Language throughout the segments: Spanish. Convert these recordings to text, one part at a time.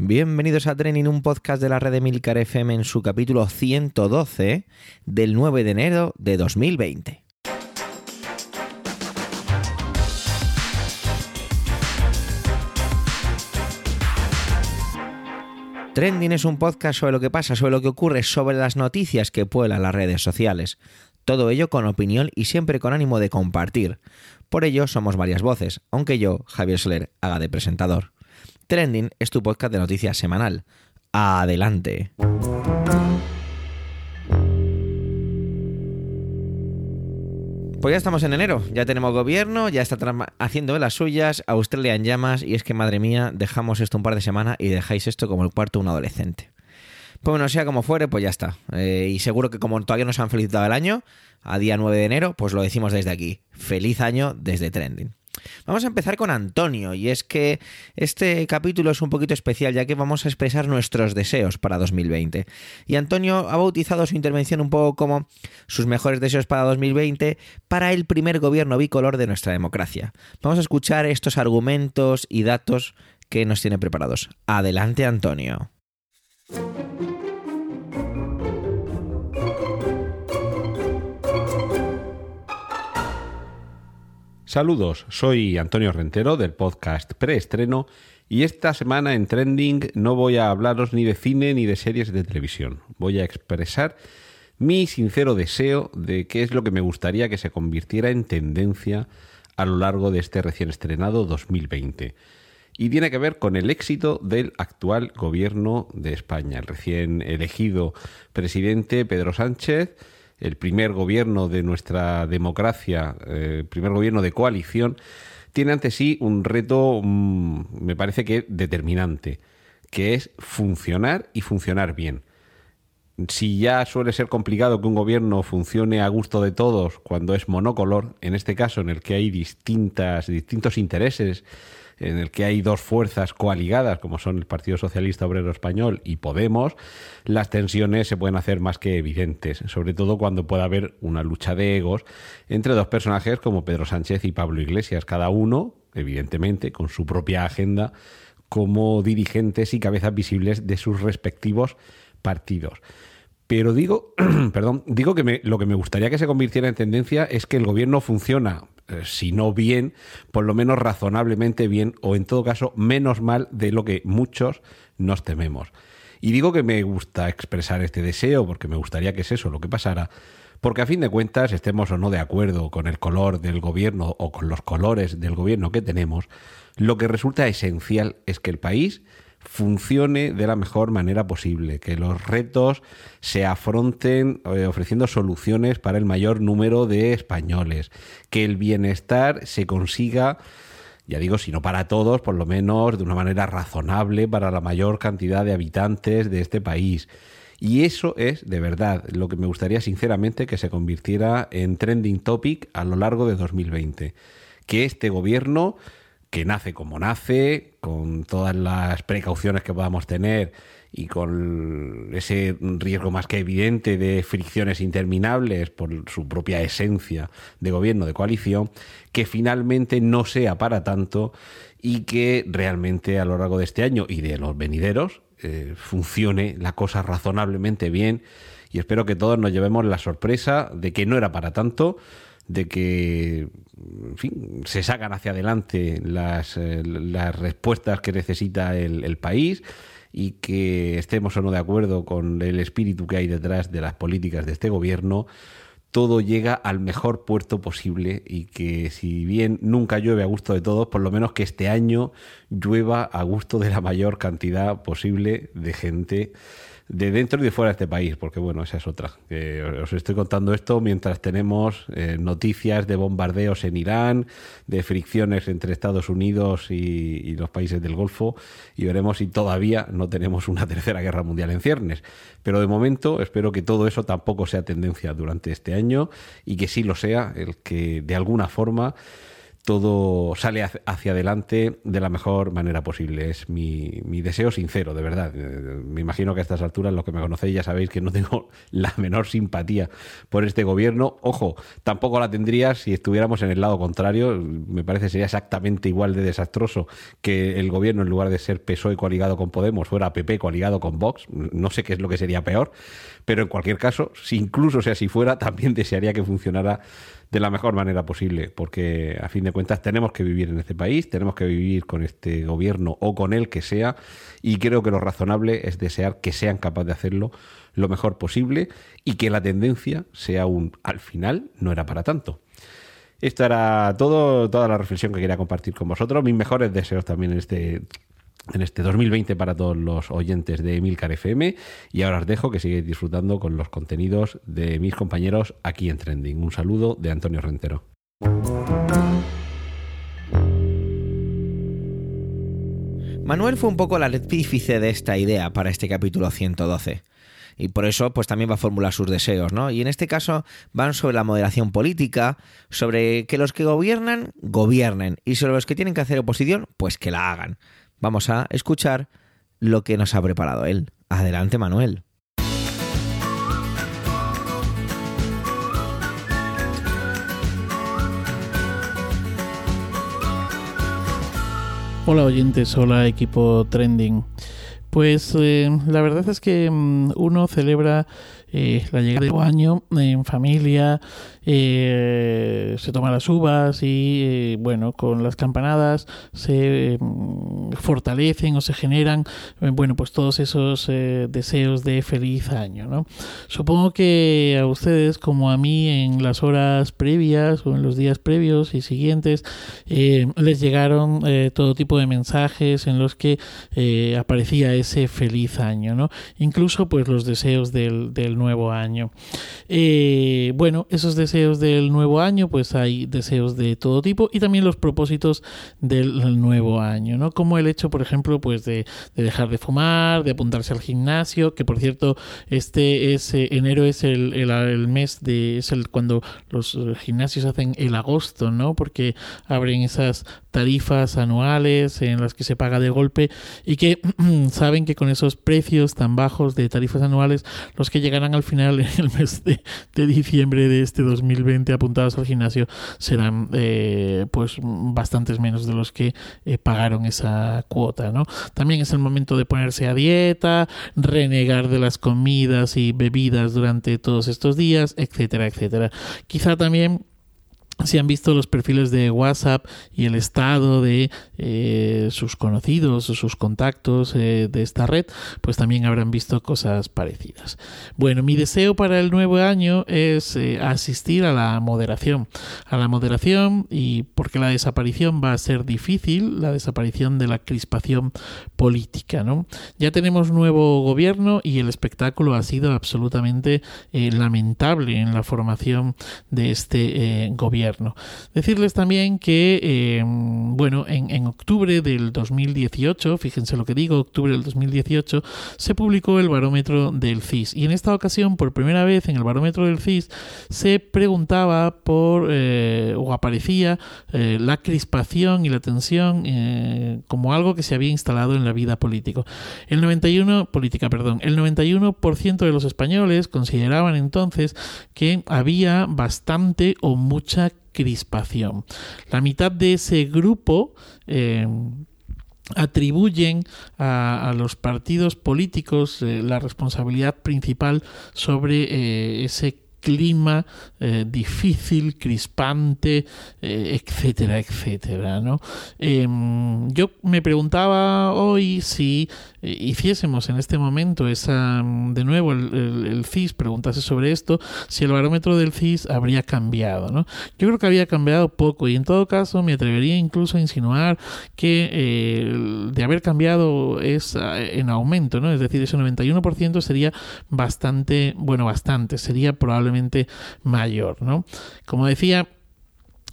Bienvenidos a Training, un podcast de la red de Milcar FM en su capítulo 112 del 9 de enero de 2020. Trending es un podcast sobre lo que pasa, sobre lo que ocurre, sobre las noticias que pueblan las redes sociales. Todo ello con opinión y siempre con ánimo de compartir. Por ello somos varias voces, aunque yo, Javier Soler, haga de presentador. Trending es tu podcast de noticias semanal. Adelante. Pues ya estamos en enero, ya tenemos gobierno, ya está haciendo las suyas, Australia en llamas y es que madre mía, dejamos esto un par de semanas y dejáis esto como el cuarto de un adolescente. Pues bueno, sea como fuere, pues ya está. Eh, y seguro que como todavía nos han felicitado el año, a día 9 de enero, pues lo decimos desde aquí. Feliz año desde Trending. Vamos a empezar con Antonio, y es que este capítulo es un poquito especial ya que vamos a expresar nuestros deseos para 2020. Y Antonio ha bautizado su intervención un poco como sus mejores deseos para 2020 para el primer gobierno bicolor de nuestra democracia. Vamos a escuchar estos argumentos y datos que nos tiene preparados. Adelante, Antonio. Saludos, soy Antonio Rentero del podcast Preestreno y esta semana en Trending no voy a hablaros ni de cine ni de series de televisión. Voy a expresar mi sincero deseo de qué es lo que me gustaría que se convirtiera en tendencia a lo largo de este recién estrenado 2020. Y tiene que ver con el éxito del actual gobierno de España, el recién elegido presidente Pedro Sánchez el primer gobierno de nuestra democracia, eh, el primer gobierno de coalición, tiene ante sí un reto, mm, me parece que determinante, que es funcionar y funcionar bien. Si ya suele ser complicado que un gobierno funcione a gusto de todos cuando es monocolor, en este caso en el que hay distintas, distintos intereses en el que hay dos fuerzas coaligadas, como son el Partido Socialista Obrero Español y Podemos, las tensiones se pueden hacer más que evidentes, sobre todo cuando pueda haber una lucha de egos entre dos personajes como Pedro Sánchez y Pablo Iglesias, cada uno, evidentemente, con su propia agenda como dirigentes y cabezas visibles de sus respectivos partidos. Pero digo, perdón, digo que lo que me gustaría que se convirtiera en tendencia es que el gobierno funciona eh, si no bien, por lo menos razonablemente bien, o en todo caso menos mal de lo que muchos nos tememos. Y digo que me gusta expresar este deseo, porque me gustaría que es eso lo que pasara, porque a fin de cuentas, estemos o no de acuerdo con el color del gobierno o con los colores del gobierno que tenemos, lo que resulta esencial es que el país funcione de la mejor manera posible, que los retos se afronten eh, ofreciendo soluciones para el mayor número de españoles, que el bienestar se consiga ya digo, si no para todos, por lo menos de una manera razonable para la mayor cantidad de habitantes de este país. Y eso es, de verdad, lo que me gustaría sinceramente que se convirtiera en trending topic a lo largo de 2020. Que este gobierno que nace como nace, con todas las precauciones que podamos tener y con ese riesgo más que evidente de fricciones interminables por su propia esencia de gobierno de coalición, que finalmente no sea para tanto y que realmente a lo largo de este año y de los venideros eh, funcione la cosa razonablemente bien. Y espero que todos nos llevemos la sorpresa de que no era para tanto de que en fin, se sacan hacia adelante las, eh, las respuestas que necesita el, el, país y que estemos o no de acuerdo con el espíritu que hay detrás de las políticas de este gobierno, todo llega al mejor puerto posible y que si bien nunca llueve a gusto de todos, por lo menos que este año llueva a gusto de la mayor cantidad posible de gente de dentro y de fuera de este país, porque bueno, esa es otra. os estoy contando esto mientras tenemos eh, noticias de bombardeos en Irán, de fricciones entre Estados Unidos y, los países del Golfo, y veremos si todavía no tenemos una tercera guerra mundial en ciernes. Pero de momento espero que todo eso tampoco sea tendencia durante este año y que sí lo sea, el que de alguna forma todo sale hacia adelante de la mejor manera posible. Es mi, deseo sincero, de verdad. Eh, me imagino que a estas alturas, los que me conocéis, ya sabéis que no tengo la menor simpatía por este gobierno. Ojo, tampoco la tendría si estuviéramos en el lado contrario. Me parece sería exactamente igual de desastroso que el gobierno, en lugar de ser PSOE coligado con Podemos, fuera PP coligado con Vox. No sé qué es lo que sería peor, pero en cualquier caso, si incluso sea así fuera, también desearía que funcionara de la mejor manera posible, porque a fin de cuentas tenemos que vivir en este país, tenemos que vivir con este gobierno o con el que sea, y creo que lo razonable es desear que sean capaces de hacerlo lo mejor posible y que la tendencia sea un al final no era para tanto. Esto era todo, toda la reflexión que quería compartir con vosotros. Mis mejores deseos también en este en este 2020 para todos los oyentes de Emilcar FM y ahora os dejo que sigáis disfrutando con los contenidos de mis compañeros aquí en Trending. Un saludo de Antonio Rentero. Manuel fue un poco el artífice de esta idea para este capítulo 112 y por eso pues también va a formular sus deseos, ¿no? Y en este caso van sobre la moderación política, sobre que los que gobiernan gobiernen y sobre los que tienen que hacer oposición pues que la hagan vamos a escuchar lo que nos ha preparado él. Adelante, Manuel. Hola oyentes, hola equipo trending. Pues eh, la verdad es que mm, uno celebra eh, la llegada del año en familia, eh, se toman las uvas y, eh, bueno, con las campanadas se mm, fortalecen o se generan, bueno, pues todos esos deseos de feliz año, ¿no? Supongo que a ustedes, como a mí, en las horas previas o en los días previos y siguientes, les llegaron todo tipo de mensajes en los que aparecía ese feliz año, ¿no? Incluso, pues, los deseos del, del nuevo año. Eh, bueno, esos deseos del nuevo año, pues hay deseos de todo tipo y también los propósitos del nuevo año, ¿no? Como el hecho, por ejemplo, pues de, dejar de fumar, de apuntarse al gimnasio, que por cierto, este es eh, enero es el, el, mes de, es el cuando los gimnasios hacen el agosto, ¿no? Porque abren esas tarifas anuales en las que se paga de golpe y que saben que con esos precios tan bajos de tarifas anuales, los que llegarán al final en el mes de, diciembre de este 2020 apuntados al gimnasio serán eh, pues bastantes menos de los que eh, pagaron esa cuota, ¿no? También es el momento de ponerse a dieta, renegar de las comidas y bebidas durante todos estos días, etcétera, etcétera. Quizá también si han visto los perfiles de WhatsApp y el estado de eh, sus conocidos o sus contactos eh, de esta red, pues también habrán visto cosas parecidas. Bueno, mi deseo para el nuevo año es eh, asistir a la moderación. A la moderación y porque la desaparición va a ser difícil, la desaparición de la crispación política. ¿no? Ya tenemos nuevo gobierno y el espectáculo ha sido absolutamente lamentable en la formación de este gobierno. Decirles también que, eh, bueno, en, octubre del 2018, fíjense lo que digo, octubre del 2018, se publicó el barómetro del CIS. Y en esta ocasión, por primera vez en el barómetro del CIS, se preguntaba por, eh, o aparecía, eh, la crispación y la tensión como algo que se había instalado en la vida política. El 91, política, perdón, el 91% de los españoles consideraban entonces que había bastante o mucha crispación. La mitad de ese grupo eh, atribuyen a, los partidos políticos eh, la responsabilidad principal sobre eh, ese clima eh, difícil, crispante, eh, etcétera, etcétera. ¿no? Em, yo me preguntaba hoy si eh, hiciésemos en este momento esa, de nuevo el, CIS preguntase sobre esto, si el barómetro del CIS habría cambiado. ¿no? Yo creo que había cambiado poco y en todo caso me atrevería incluso a insinuar que de haber cambiado es en aumento, ¿no? es decir, ese 91% sería bastante, bueno, bastante, sería probablemente mayor. ¿no? Como decía,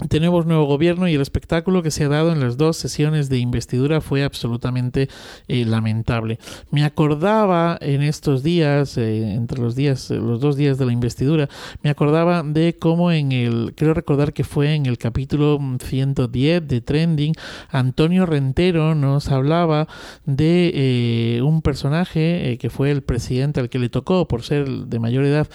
tenemos nuevo gobierno y el espectáculo que se ha dado en las dos sesiones de investidura fue absolutamente eh, lamentable. Me acordaba en estos días, eh, entre los días, los dos días de la investidura, me acordaba de cómo en el, creo recordar que fue en el capítulo 110 de Trending, Antonio Rentero nos hablaba de eh, un personaje que fue el presidente al que le tocó por ser de mayor edad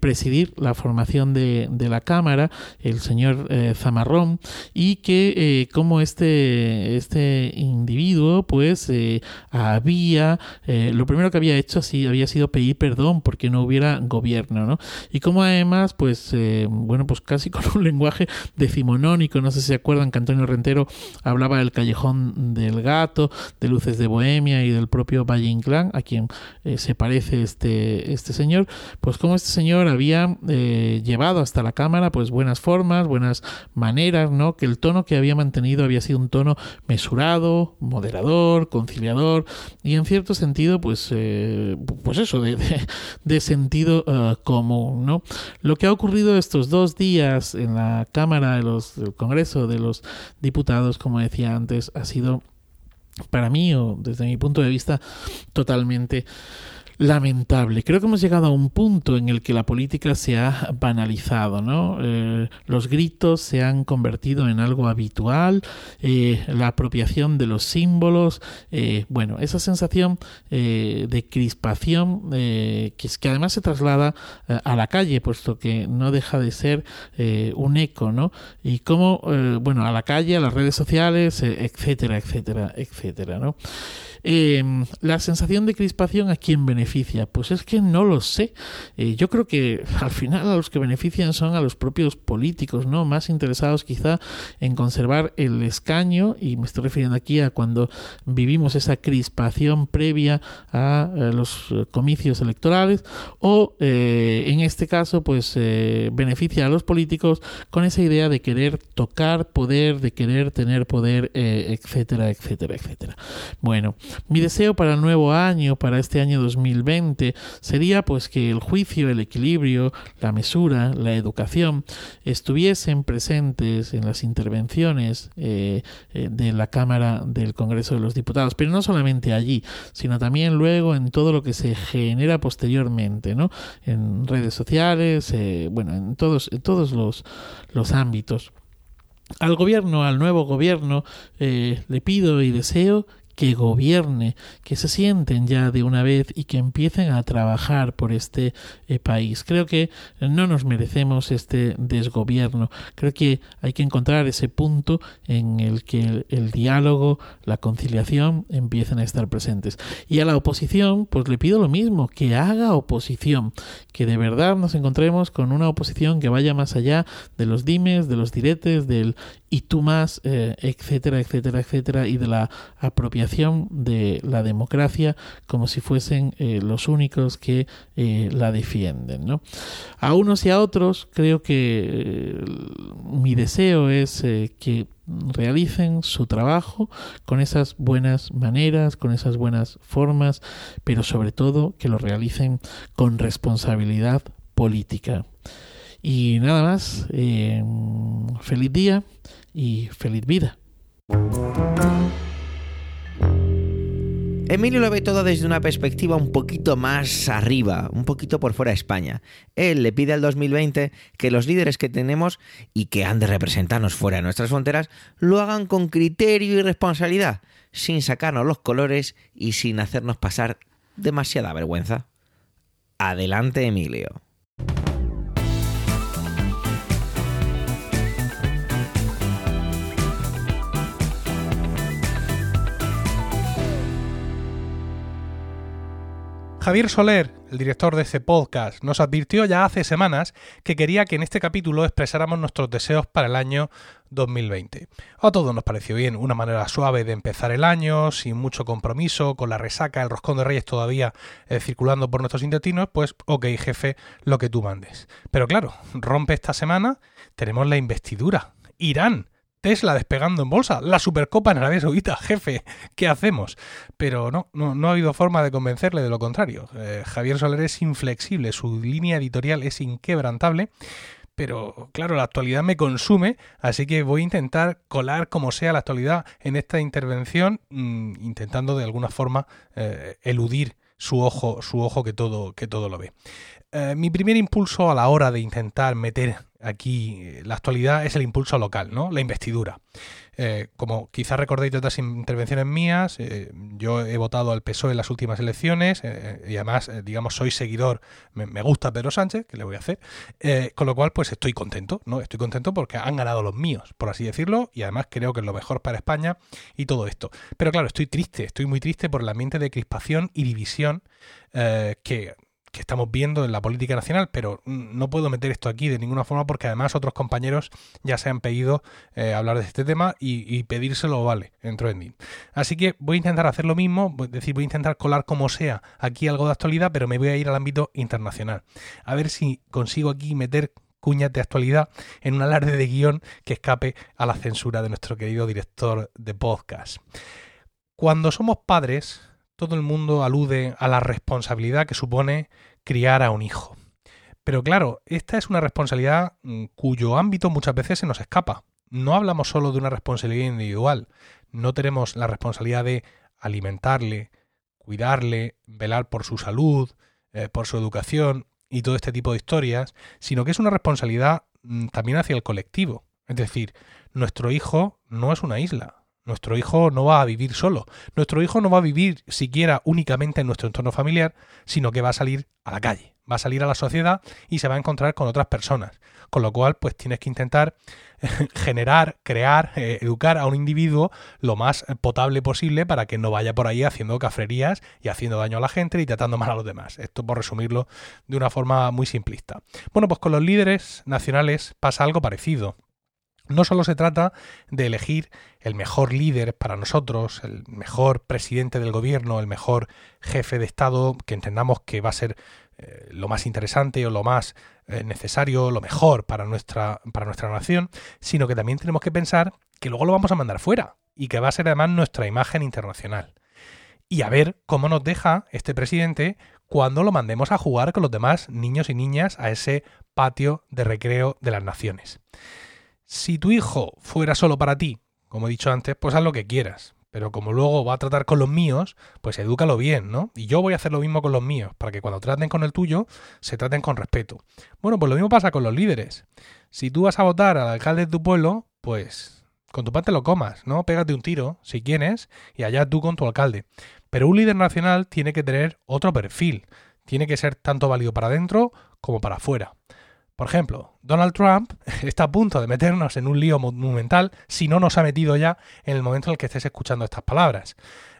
presidir la formación de, de la Cámara, el señor Zamarrón y que eh, como este, este individuo pues eh, había, eh, lo primero que había hecho así había sido pedir perdón porque no hubiera gobierno, ¿no? Y como además pues, bueno, pues casi con un lenguaje decimonónico, no sé si se acuerdan que Antonio Rentero hablaba del callejón del gato, de Luces de Bohemia y del propio Valle Inclán, a quien se parece este, este señor, pues como este señor había llevado hasta la Cámara pues buenas formas, buenas maneras, ¿no? Que el tono que había mantenido había sido un tono mesurado, moderador, conciliador y en cierto sentido, pues, eh, pues eso, de, de, sentido uh, común, ¿no? Lo que ha ocurrido estos dos días en la Cámara de los, del Congreso de los Diputados, como decía antes, ha sido para mí, o desde mi punto de vista, totalmente lamentable. Creo que hemos llegado a un punto en el que la política se ha banalizado, ¿no? Eh, los gritos se han convertido en algo habitual, eh, la apropiación de los símbolos, eh, bueno, esa sensación de crispación que, además se traslada a la calle, puesto que no deja de ser un eco, ¿no? Y cómo, bueno, a la calle, a las redes sociales, etcétera, etcétera, etcétera, ¿no? Em, la sensación de crispación a quién beneficia, pues es que no lo sé. Eh, yo creo que al final a los que benefician son a los propios políticos, ¿no? Más interesados quizá en conservar el escaño, y me estoy refiriendo aquí a cuando vivimos esa crispación previa a, los comicios electorales, o eh, en este caso, pues eh, beneficia a los políticos con esa idea de querer tocar poder, de querer tener poder, etcétera, etcétera, etcétera. Bueno, mi deseo para el nuevo año, para este año 2020, sería pues que el juicio, el equilibrio, la mesura, la educación estuviesen presentes en las intervenciones eh, eh, de la Cámara del Congreso de los Diputados, pero no solamente allí, sino también luego en todo lo que se genera posteriormente, ¿no? En redes sociales, eh, bueno, en todos, en todos los, los ámbitos. Al gobierno, al nuevo gobierno, le pido y deseo que gobierne, que se sienten ya de una vez y que empiecen a trabajar por este eh, país. Creo que no nos merecemos este desgobierno. Creo que hay que encontrar ese punto en el que el, diálogo, la conciliación empiecen a estar presentes. Y a la oposición, pues le pido lo mismo, que haga oposición, que de verdad nos encontremos con una oposición que vaya más allá de los dimes, de los diretes, del y tú más, eh, etcétera, etcétera, etcétera, y de la apropiación de la democracia como si fuesen eh, los únicos que eh, la defienden. ¿no? A unos y a otros creo que mi deseo es que realicen su trabajo con esas buenas maneras, con esas buenas formas, pero sobre todo que lo realicen con responsabilidad política. Y nada más, feliz día y feliz vida. Emilio lo ve todo desde una perspectiva un poquito más arriba, un poquito por fuera de España. Él le pide al 2020 que los líderes que tenemos y que han de representarnos fuera de nuestras fronteras lo hagan con criterio y responsabilidad, sin sacarnos los colores y sin hacernos pasar demasiada vergüenza. Adelante, Emilio. Javier Soler, el director de este podcast, nos advirtió ya hace semanas que quería que en este capítulo expresáramos nuestros deseos para el año 2020. A todos nos pareció bien, una manera suave de empezar el año, sin mucho compromiso, con la resaca, el roscón de reyes todavía eh, circulando por nuestros intestinos, pues ok jefe, lo que tú mandes. Pero claro, rompe esta semana, tenemos la investidura. Irán Tesla despegando en bolsa, la Supercopa en Arabia Saudita, jefe, ¿qué hacemos? Pero no, no, ha habido forma de convencerle de lo contrario. Eh, Javier Soler es inflexible, su línea editorial es inquebrantable, pero claro, la actualidad me consume, así que voy a intentar colar como sea la actualidad en esta intervención, mm, intentando de alguna forma eh, eludir su ojo, su ojo que todo, que todo lo ve. Eh, mi primer impulso a la hora de intentar meter aquí la actualidad es el impulso local, ¿no? La investidura. Eh, como quizás recordéis de otras intervenciones mías, eh, yo he votado al PSOE en las últimas elecciones eh, y además, digamos, soy seguidor, me, gusta Pedro Sánchez, que le voy a hacer, con lo cual pues estoy contento, ¿no? Estoy contento porque han ganado los míos, por así decirlo, y además creo que es lo mejor para España y todo esto. Pero claro, estoy triste, estoy muy triste por el ambiente de crispación y división que que estamos viendo en la política nacional, pero no puedo meter esto aquí de ninguna forma porque además otros compañeros ya se han pedido eh, hablar de este tema y, pedírselo vale en Trending. Así que voy a intentar hacer lo mismo, es decir, voy a intentar colar como sea aquí algo de actualidad, pero me voy a ir al ámbito internacional. A ver si consigo aquí meter cuñas de actualidad en un alarde de guion que escape a la censura de nuestro querido director de podcast. Cuando somos padres, todo el mundo alude a la responsabilidad que supone criar a un hijo. Pero claro, esta es una responsabilidad mm, cuyo ámbito muchas veces se nos escapa. No hablamos solo de una responsabilidad individual, no tenemos la responsabilidad de alimentarle, cuidarle, velar por su salud, eh, por su educación y todo este tipo de historias, sino que es una responsabilidad mm, también hacia el colectivo. Es decir, nuestro hijo no es una isla, nuestro hijo no va a vivir solo. Nuestro hijo no va a vivir siquiera únicamente en nuestro entorno familiar, sino que va a salir a la calle, va a salir a la sociedad y se va a encontrar con otras personas. Con lo cual, pues tienes que intentar generar, crear, eh, educar a un individuo lo más potable posible para que no vaya por ahí haciendo cafrerías y haciendo daño a la gente y tratando mal a los demás. Esto por resumirlo de una forma muy simplista. Bueno, pues con los líderes nacionales pasa algo parecido. No solo se trata de elegir el mejor líder para nosotros, el mejor presidente del gobierno, el mejor jefe de Estado, que entendamos que va a ser eh, lo más interesante o lo más eh, necesario, lo mejor para nuestra, para nuestra nación, sino que también tenemos que pensar que luego lo vamos a mandar fuera y que va a ser además nuestra imagen internacional. Y a ver cómo nos deja este presidente cuando lo mandemos a jugar con los demás niños y niñas a ese patio de recreo de las naciones. Si tu hijo fuera solo para ti, como he dicho antes, pues haz lo que quieras. Pero como luego va a tratar con los míos, pues edúcalo bien, ¿no? Y yo voy a hacer lo mismo con los míos, para que cuando traten con el tuyo, se traten con respeto. Bueno, pues lo mismo pasa con los líderes. Si tú vas a votar al alcalde de tu pueblo, pues con tu parte lo comas, ¿no? Pégate un tiro, si quieres, y allá tú con tu alcalde. Pero un líder nacional tiene que tener otro perfil. Tiene que ser tanto válido para adentro como para afuera. Por ejemplo, Donald Trump está a punto de meternos en un lío monumental si no nos ha metido ya en el momento en el que estés escuchando estas palabras.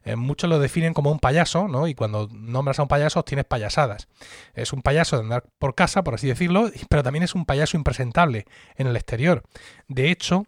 Eh, muchos lo definen como un payaso, ¿no? Y cuando nombras a un payaso tienes payasadas. Es un payaso de andar por casa, por así decirlo, pero también es un payaso impresentable en el exterior. De hecho,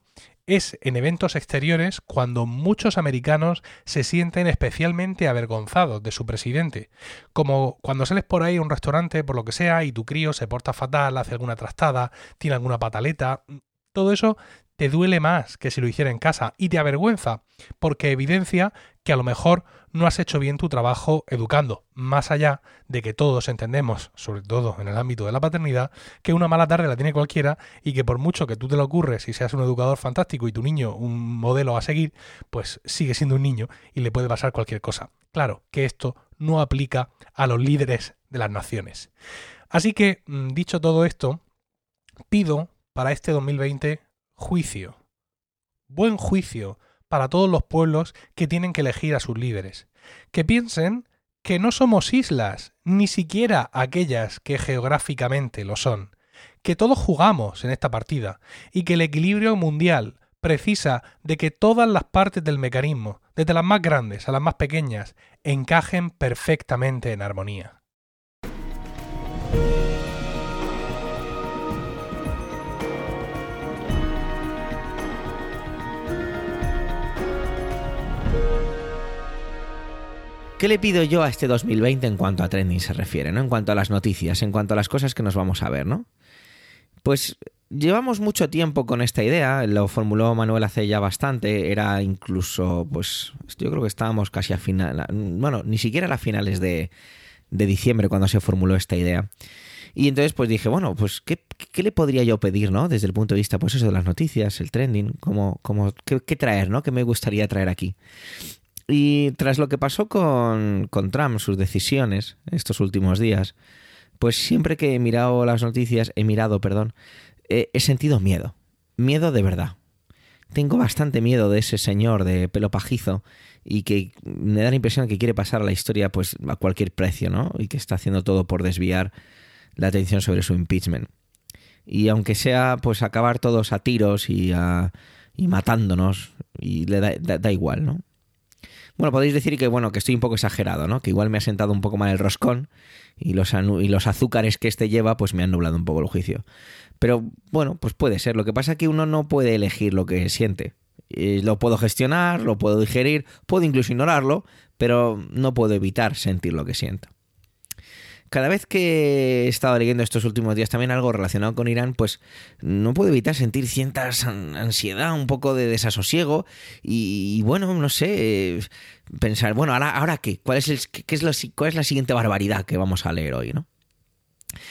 es en eventos exteriores cuando muchos americanos se sienten especialmente avergonzados de su presidente, como cuando sales por ahí a un restaurante por lo que sea y tu crío se porta fatal, hace alguna trastada, tiene alguna pataleta, todo eso te duele más que si lo hiciera en casa y te avergüenza porque evidencia que a lo mejor no has hecho bien tu trabajo educando, más allá de que todos entendemos, sobre todo en el ámbito de la paternidad, que una mala tarde la tiene cualquiera y que por mucho que tú te lo ocurres y seas un educador fantástico y tu niño un modelo a seguir, pues sigue siendo un niño y le puede pasar cualquier cosa. Claro que esto no aplica a los líderes de las naciones. Así que, mm, dicho todo esto, pido para este 2020 juicio. Buen juicio para todos los pueblos que tienen que elegir a sus líderes. Que piensen que no somos islas, ni siquiera aquellas que geográficamente lo son. Que todos jugamos en esta partida y que el equilibrio mundial precisa de que todas las partes del mecanismo, desde las más grandes a las más pequeñas, encajen perfectamente en armonía. ¿Qué le pido yo a este 2020 en cuanto a trending se refiere, ¿no? En cuanto a las noticias, en cuanto a las cosas que nos vamos a ver, ¿no? Pues llevamos mucho tiempo con esta idea, lo formuló Manuel hace ya bastante, era incluso, pues yo creo que estábamos casi a final, bueno, ni siquiera a finales de, diciembre cuando se formuló esta idea. Y entonces pues dije, bueno, pues ¿qué, qué le podría yo pedir, ¿no? Desde el punto de vista, pues eso de las noticias, el trending, como, como, ¿qué, qué traer, ¿no? ¿Qué me gustaría traer aquí? Y tras lo que pasó con, con Trump, sus decisiones estos últimos días, pues siempre que he mirado las noticias, he mirado, perdón, he sentido miedo. Miedo de verdad. Tengo bastante miedo de ese señor de pelo pajizo y que me da la impresión que quiere pasar a la historia pues a cualquier precio, ¿no? Y que está haciendo todo por desviar la atención sobre su impeachment. Y aunque sea pues acabar todos a tiros y, a, y matándonos, y le da, da igual, ¿no? Bueno, podéis decir que bueno, que estoy un poco exagerado, ¿no? Que igual me ha sentado un poco mal el roscón y los, y los azúcares que este lleva, pues me han nublado un poco el juicio. Pero bueno, pues puede ser. Lo que pasa es que uno no puede elegir lo que siente. Eh, lo puedo gestionar, lo puedo digerir, puedo incluso ignorarlo, pero no puedo evitar sentir lo que siento. Cada vez que he estado leyendo estos últimos días también algo relacionado con Irán, pues no puedo evitar sentir cierta ansiedad, un poco de desasosiego y, bueno, no sé, pensar, bueno, ahora, ahora qué, ¿Cuál es, el, qué es lo, cuál es la siguiente barbaridad que vamos a leer hoy, ¿no?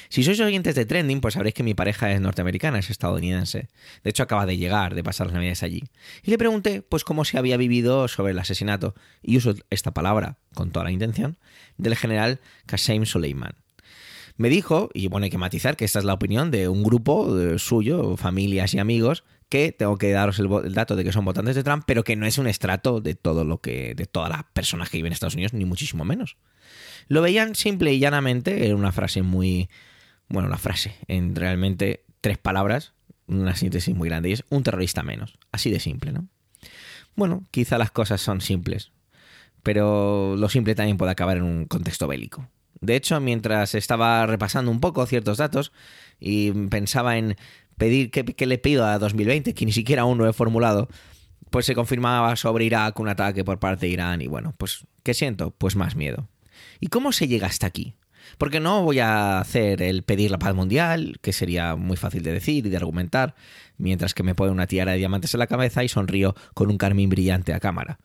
Si sois oyentes de Trending, pues sabréis que mi pareja es norteamericana, es estadounidense. De hecho, acaba de llegar, de pasar las navidades allí. Y le pregunté, pues, cómo se había vivido sobre el asesinato, y uso esta palabra con toda la intención, del general Qasem Soleiman. Me dijo, y bueno, hay que matizar que esta es la opinión de un grupo de suyo, familias y amigos, que tengo que daros el, el, dato de que son votantes de Trump, pero que no es un estrato de todo lo que, de todas las personas que viven en Estados Unidos, ni muchísimo menos. Lo veían simple y llanamente, era una frase muy, bueno, una frase, en realmente tres palabras, una síntesis muy grande, y es un terrorista menos, así de simple, ¿no? Bueno, quizá las cosas son simples, pero lo simple también puede acabar en un contexto bélico. De hecho, mientras estaba repasando un poco ciertos datos y pensaba en pedir qué, qué le pido a 2020, que ni siquiera aún lo he formulado, pues se confirmaba sobre Irak un ataque por parte de Irán y bueno, pues ¿qué siento? Pues más miedo. ¿Y cómo se llega hasta aquí? Porque no voy a hacer el pedir la paz mundial, que sería muy fácil de decir y de argumentar, mientras que me pone una tiara de diamantes en la cabeza y sonrío con un carmín brillante a cámara.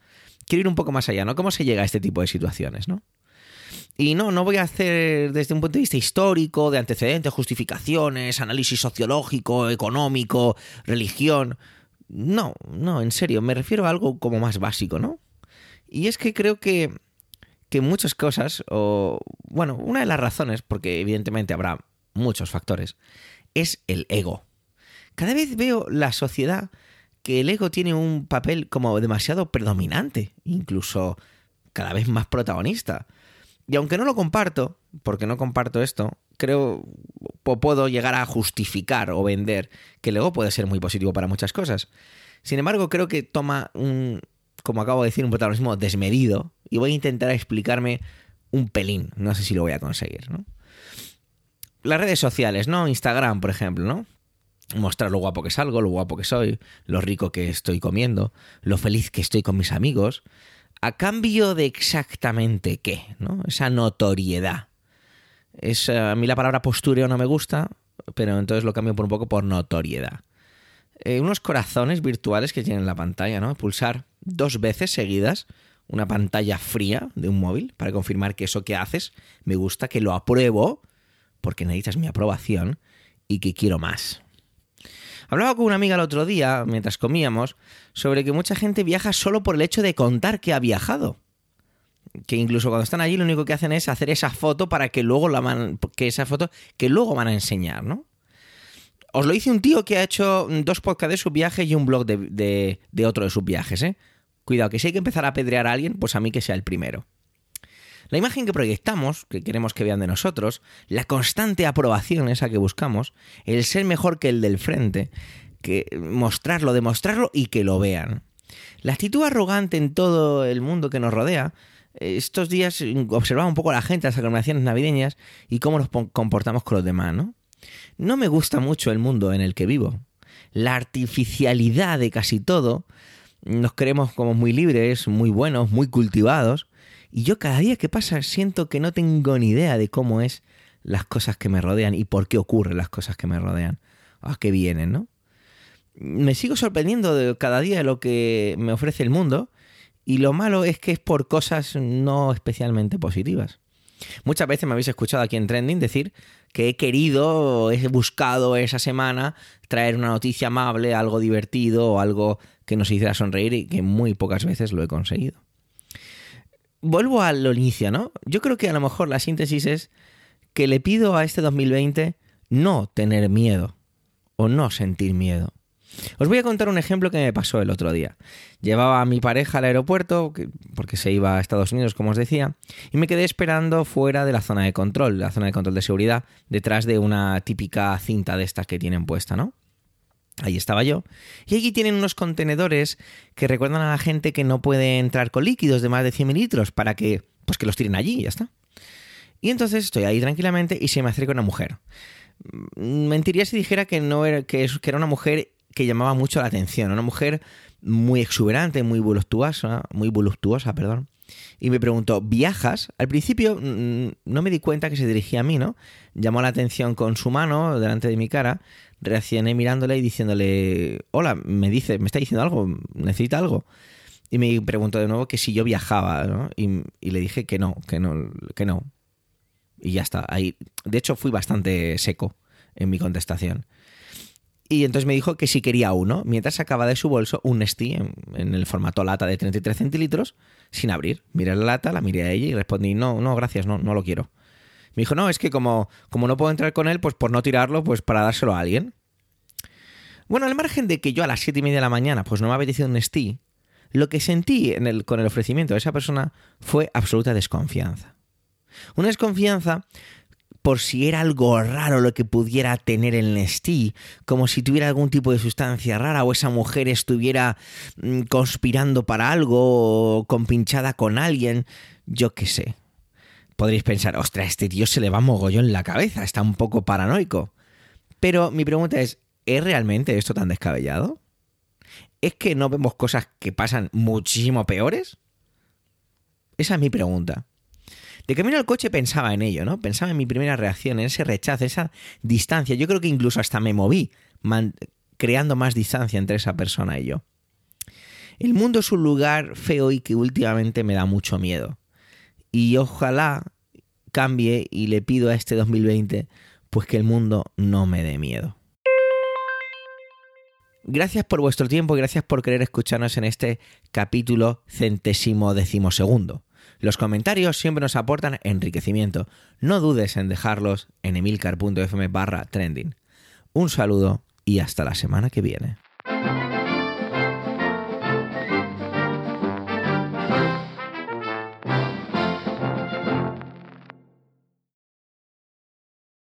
Quiero ir un poco más allá, ¿no? ¿Cómo se llega a este tipo de situaciones, no? Y no, no voy a hacer desde un punto de vista histórico, de antecedentes, justificaciones, análisis sociológico, económico, religión. No, no, en serio, me refiero a algo como más básico, ¿no? Y es que creo que que muchas cosas, o bueno, una de las razones, porque evidentemente habrá muchos factores, es el ego. Cada vez veo la sociedad que el ego tiene un papel como demasiado predominante, incluso cada vez más protagonista. Y aunque no lo comparto, porque no comparto esto, creo o puedo llegar a justificar o vender que el ego puede ser muy positivo para muchas cosas. Sin embargo, creo que toma un, como acabo de decir, un protagonismo desmedido y voy a intentar explicarme un pelín. No sé si lo voy a conseguir, ¿no? Las redes sociales, ¿no? Instagram, por ejemplo, ¿no? Mostrar lo guapo que salgo, lo guapo que soy, lo rico que estoy comiendo, lo feliz que estoy con mis amigos, a cambio de exactamente qué, ¿no? Esa notoriedad. Es, a mí la palabra postureo no me gusta, pero entonces lo cambio por un poco por notoriedad. Eh, unos corazones virtuales que tienen en la pantalla, ¿no? Pulsar dos veces seguidas una pantalla fría de un móvil para confirmar que eso que haces me gusta, que lo apruebo, porque necesitas mi aprobación y que quiero más. Hablaba con una amiga el otro día, mientras comíamos, sobre que mucha gente viaja solo por el hecho de contar que ha viajado. Que incluso cuando están allí lo único que hacen es hacer esa foto para que luego la que esa foto que luego van a enseñar, ¿no? Os lo dice un tío que ha hecho dos podcasts de su viaje y un blog de, de, de otro de sus viajes, ¿eh? Cuidado, que si hay que empezar a apedrear a alguien, pues a mí que sea el primero. La imagen que proyectamos, que queremos que vean de nosotros, la constante aprobación esa que buscamos, el ser mejor que el del frente, que mostrarlo, demostrarlo y que lo vean. La actitud arrogante en todo el mundo que nos rodea, estos días observaba un poco a la gente, las aglomeraciones navideñas y cómo nos comportamos con los demás, ¿no? No me gusta mucho el mundo en el que vivo. La artificialidad de casi todo nos creemos como muy libres, muy buenos, muy cultivados. Y yo cada día que pasa siento que no tengo ni idea de cómo es las cosas que me rodean y por qué ocurren las cosas que me rodean. A qué vienen, ¿no? Me sigo sorprendiendo de cada día de lo que me ofrece el mundo y lo malo es que es por cosas no especialmente positivas. Muchas veces me habéis escuchado aquí en Trending decir que he querido, he buscado esa semana traer una noticia amable, algo divertido o algo que nos hiciera sonreír y que muy pocas veces lo he conseguido. Vuelvo al inicio, ¿no? Yo creo que a lo mejor la síntesis es que le pido a este 2020 no tener miedo o no sentir miedo. Os voy a contar un ejemplo que me pasó el otro día. Llevaba a mi pareja al aeropuerto, porque se iba a Estados Unidos, como os decía, y me quedé esperando fuera de la zona de control, la zona de control de seguridad, detrás de una típica cinta de estas que tienen puesta, ¿no? Ahí estaba yo. Y allí tienen unos contenedores que recuerdan a la gente que no puede entrar con líquidos de más de 100 mililitros para que, pues que los tiren allí y ya está. Y entonces estoy ahí tranquilamente y se me acerca una mujer. Mm, mentiría si dijera que no era, que, que era una mujer que llamaba mucho la atención. Una mujer muy exuberante, muy voluptuosa, muy voluptuosa, perdón. Y me preguntó, ¿viajas? Al principio mm, no me di cuenta que se dirigía a mí, ¿no? Llamó la atención con su mano delante de mi cara, reaccioné mirándole y diciéndole, hola, me dice, me está diciendo algo, necesita algo. Y me preguntó de nuevo que si yo viajaba, y le dije que no, que no, que no. Y ya está. Ahí. De hecho, fui bastante seco en mi contestación. Y entonces me dijo que si quería uno, mientras sacaba de su bolso un Nestí en, el formato lata de 33 centilitros, sin abrir. Miré la lata, la miré a ella y respondí, no, no, gracias, no, no lo quiero. Me dijo, no, es que como, como no puedo entrar con él, pues por no tirarlo, pues para dárselo a alguien. Bueno, al margen de que yo a las 7 y media de la mañana, pues no me apetecía un Nestí, lo que sentí con el ofrecimiento de esa persona fue absoluta desconfianza. Una desconfianza por si era algo raro lo que pudiera tener el Nestí, como si tuviera algún tipo de sustancia rara o esa mujer estuviera mm, conspirando para algo o compinchada con alguien, yo qué sé. Podréis pensar, ostras, este tío se le va mogollón en la cabeza, está un poco paranoico. Pero mi pregunta es, ¿es realmente esto tan descabellado? ¿Es que no vemos cosas que pasan muchísimo peores? Esa es mi pregunta. De camino al coche pensaba en ello, ¿no? Pensaba en mi primera reacción, en ese rechazo, esa distancia. Yo creo que incluso hasta me moví, creando más distancia entre esa persona y yo. El mundo es un lugar feo y que últimamente me da mucho miedo. Y ojalá cambie y le pido a este 2020 pues que el mundo no me dé miedo. Gracias por vuestro tiempo y gracias por querer escucharnos en este capítulo centésimo decimosegundo. Los comentarios siempre nos aportan enriquecimiento. No dudes en dejarlos en emilcar.fm barra trending. Un saludo y hasta la semana que viene.